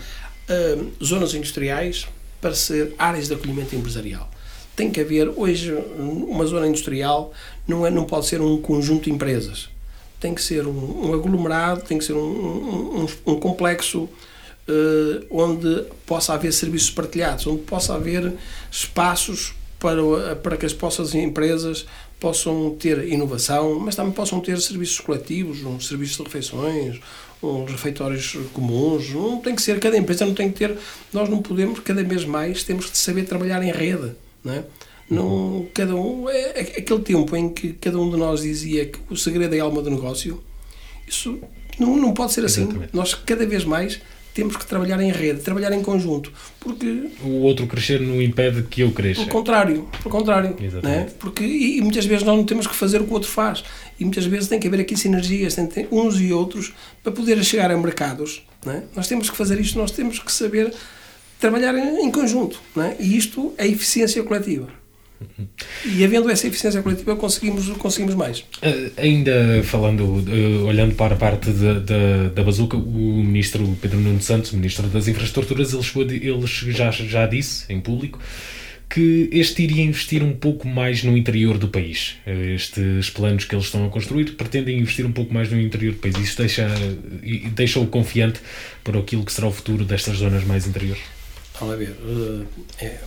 uh, zonas industriais para ser áreas de acolhimento empresarial. Tem que haver, hoje, uma zona industrial não, é, não pode ser um conjunto de empresas. Tem que ser um, um aglomerado, tem que ser um, um, um complexo uh, onde possa haver serviços partilhados, onde possa haver espaços para, para que as possas empresas possam ter inovação, mas também possam ter serviços coletivos, uns serviços de refeições, uns refeitórios comuns. Não tem que ser, cada empresa não tem que ter. Nós não podemos, cada vez mais, temos que saber trabalhar em rede. Não é? Não, cada um, é, é, aquele tempo em que cada um de nós dizia que o segredo é a alma do negócio, isso não, não pode ser assim. Exatamente. Nós, cada vez mais, temos que trabalhar em rede, trabalhar em conjunto, porque o outro crescer não impede que eu cresça. Pelo contrário, pelo contrário, né? Porque e, e, muitas vezes nós não temos que fazer o que o outro faz e muitas vezes tem que haver aqui sinergias entre uns e outros para poder chegar a mercados, né? Nós temos que fazer isto, nós temos que saber trabalhar em, em conjunto, né? E isto é eficiência coletiva. E havendo essa eficiência coletiva, conseguimos, conseguimos mais. Uh, ainda falando, uh, olhando para a parte da, da, da bazuca, o ministro Pedro Nuno Santos, ministro das Infraestruturas, ele, chegou, ele já, já disse em público que este iria investir um pouco mais no interior do país. Estes planos que eles estão a construir pretendem investir um pouco mais no interior do país. Isso deixa, deixa-o confiante para aquilo que será o futuro destas zonas mais interiores? Vamos ver. Uh, é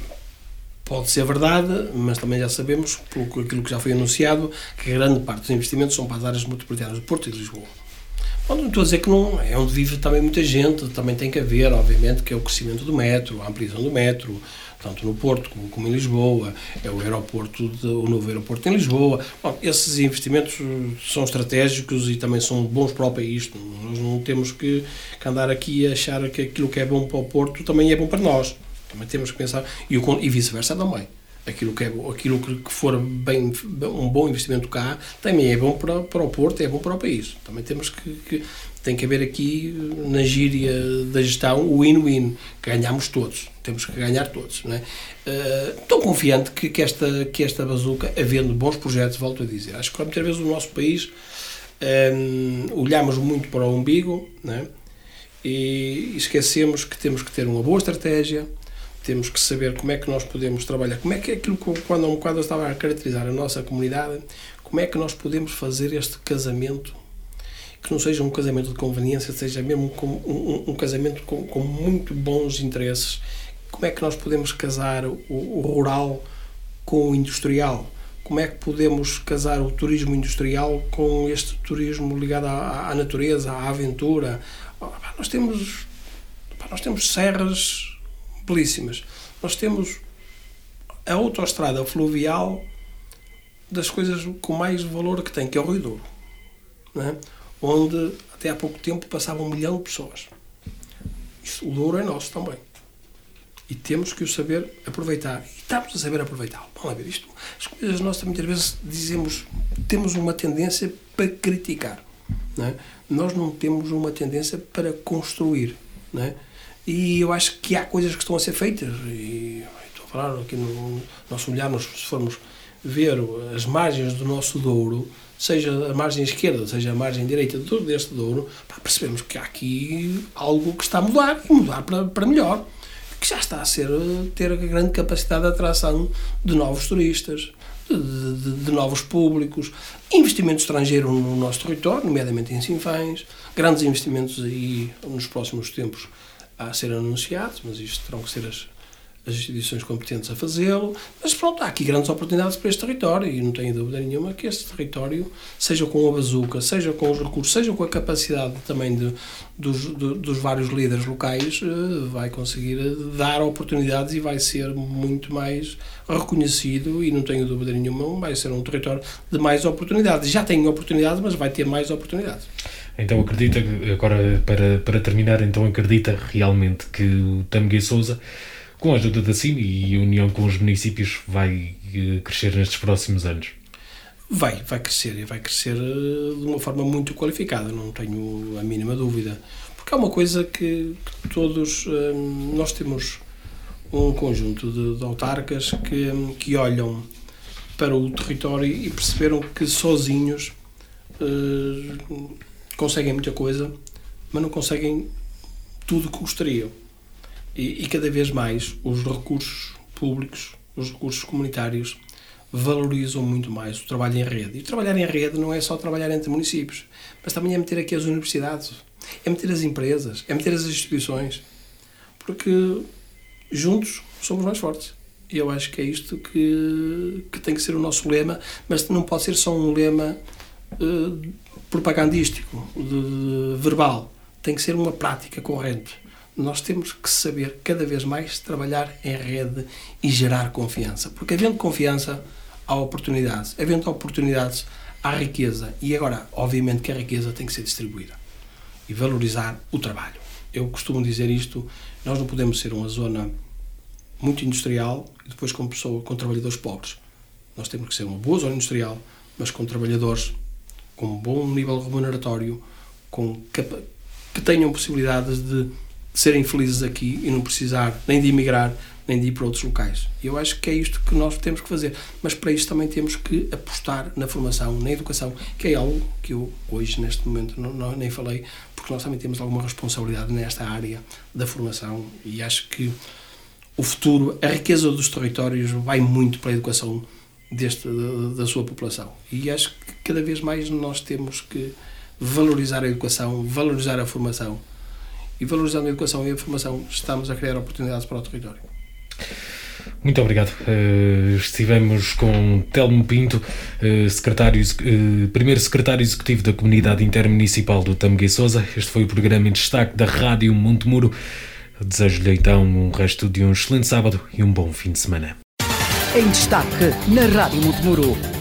Pode ser verdade, mas também já sabemos, por aquilo que já foi anunciado, que grande parte dos investimentos são para as áreas metropolitanas do Porto e de Lisboa. Bom, não estou a dizer que não é onde vive também muita gente, também tem que haver, obviamente, que é o crescimento do metro, a ampliação do metro, tanto no Porto como, como em Lisboa, é o aeroporto, de, o novo aeroporto em Lisboa. Bom, esses investimentos são estratégicos e também são bons para o país. Nós não temos que, que andar aqui a achar que aquilo que é bom para o Porto também é bom para nós. Também temos que pensar, e, e vice-versa também. Aquilo que, é, aquilo que for bem, um bom investimento cá também é bom para, para o Porto, é bom para o país. Também temos que, que tem que haver aqui, na gíria da gestão, o win-win. Ganhamos todos. Temos que ganhar todos. Não é? Uh, estou confiante que, que, esta, que esta bazuca, havendo bons projetos, volto a dizer, acho que muitas vezes o nosso país um, eh, olhamos muito para o umbigo é? e esquecemos que temos que ter uma boa estratégia, temos que saber como é que nós podemos trabalhar, como é que é aquilo que quando, quando eu estava a caracterizar a nossa comunidade, como é que nós podemos fazer este casamento que não seja um casamento de conveniência, seja mesmo um, um, um casamento com, com, muito bons interesses. Como é que nós podemos casar o, o rural com o industrial? Como é que podemos casar o turismo industrial com este turismo ligado à, à natureza, à aventura? Nós temos, nós temos serras belíssimas. Nós temos a autoestrada fluvial das coisas com mais valor que tem, que é o Rio Douro, é? onde até há pouco tempo passava um milhão de pessoas. O Douro é nosso também. E temos que o saber aproveitar. E estamos a saber aproveitá-lo. Vamos ver isto. As coisas nós muitas vezes dizemos, temos uma tendência para criticar. Não é? Nós não temos uma tendência para construir. Não é? E eu acho que há coisas que estão a ser feitas. E estou a falar aqui no nosso olhar, nós, se formos ver as margens do nosso Douro, seja a margem esquerda, seja a margem direita de todo este Douro, pá, percebemos que há aqui algo que está a mudar, mudar para, para melhor, que já está a ser, ter a grande capacidade de atração de novos turistas, de, de, de, novos públicos, investimento estrangeiro no nosso território, nomeadamente em Sinfãs, grandes investimentos aí nos próximos tempos a ser anunciados, mas isto terão que ser as, as instituições competentes a fazê-lo. Mas pronto, há aqui grandes oportunidades para este território e não tenho dúvida nenhuma que este território, seja com a bazuca, seja com os recursos, seja com a capacidade também de, dos, de, dos vários líderes locais, eh, vai conseguir dar oportunidades e vai ser muito mais reconhecido e não tenho dúvida nenhuma, vai ser um território de mais oportunidades. Já tem oportunidades, mas vai ter mais oportunidades. Então acredita, agora para, para terminar, então acredita realmente que o Tameguei Souza, com a ajuda da CIM e união com os municípios, vai eh, crescer nestes próximos anos? Vai, vai crescer e vai crescer eh, de uma forma muito qualificada, não tenho a mínima dúvida. Porque é uma coisa que, que todos eh, nós temos um conjunto de, de autarcas que, que olham para o território e perceberam que sozinhos conseguem muita coisa, mas não conseguem tudo o que gostariam. E, e cada vez mais os recursos públicos, os recursos comunitários, valorizam muito mais o trabalho em rede. E trabalhar em rede não é só trabalhar entre municípios, mas também é meter aqui as universidades, é meter as empresas, é meter as instituições, porque juntos somos mais fortes. E eu acho que é isto que, que tem que ser o nosso lema, mas não pode ser só um lema uh, propagandístico, de, de, verbal. Tem que ser uma prática corrente. Nós temos que saber cada vez mais trabalhar em rede e gerar confiança. Porque havendo confiança, há oportunidades. Havendo oportunidades, há riqueza. E agora, obviamente, que a riqueza tem que ser distribuída e valorizar o trabalho. Eu costumo dizer isto: nós não podemos ser uma zona muito industrial e depois com, pessoa, com trabalhadores pobres. Nós temos que ser uma boa zona industrial, mas com trabalhadores com bom nível remuneratório, com que tenham possibilidades de serem felizes aqui e não precisar nem de emigrar, nem de ir para outros locais. Eu acho que é isto que nós temos que fazer. Mas para isso também temos que apostar na formação, na educação, que é algo que eu hoje, neste momento, não, não, nem falei, porque nós também temos alguma responsabilidade nesta área da formação e acho que o futuro, a riqueza dos territórios vai muito para a educação deste, da, sua população. E acho que cada vez mais nós temos que valorizar a educação, valorizar a formação. E valorizando a educação e a formação, estamos a criar oportunidades para o território. Muito obrigado. Uh, estivemos com Telmo Pinto, uh, secretário, uh, primeiro secretário executivo da Comunidade Intermunicipal do Tameguei Souza. Este foi o programa em destaque da Rádio Montemuro. Desejo-lhe então um resto de um excelente sábado e um bom fim de semana. Em destaque na Rádio Montemuro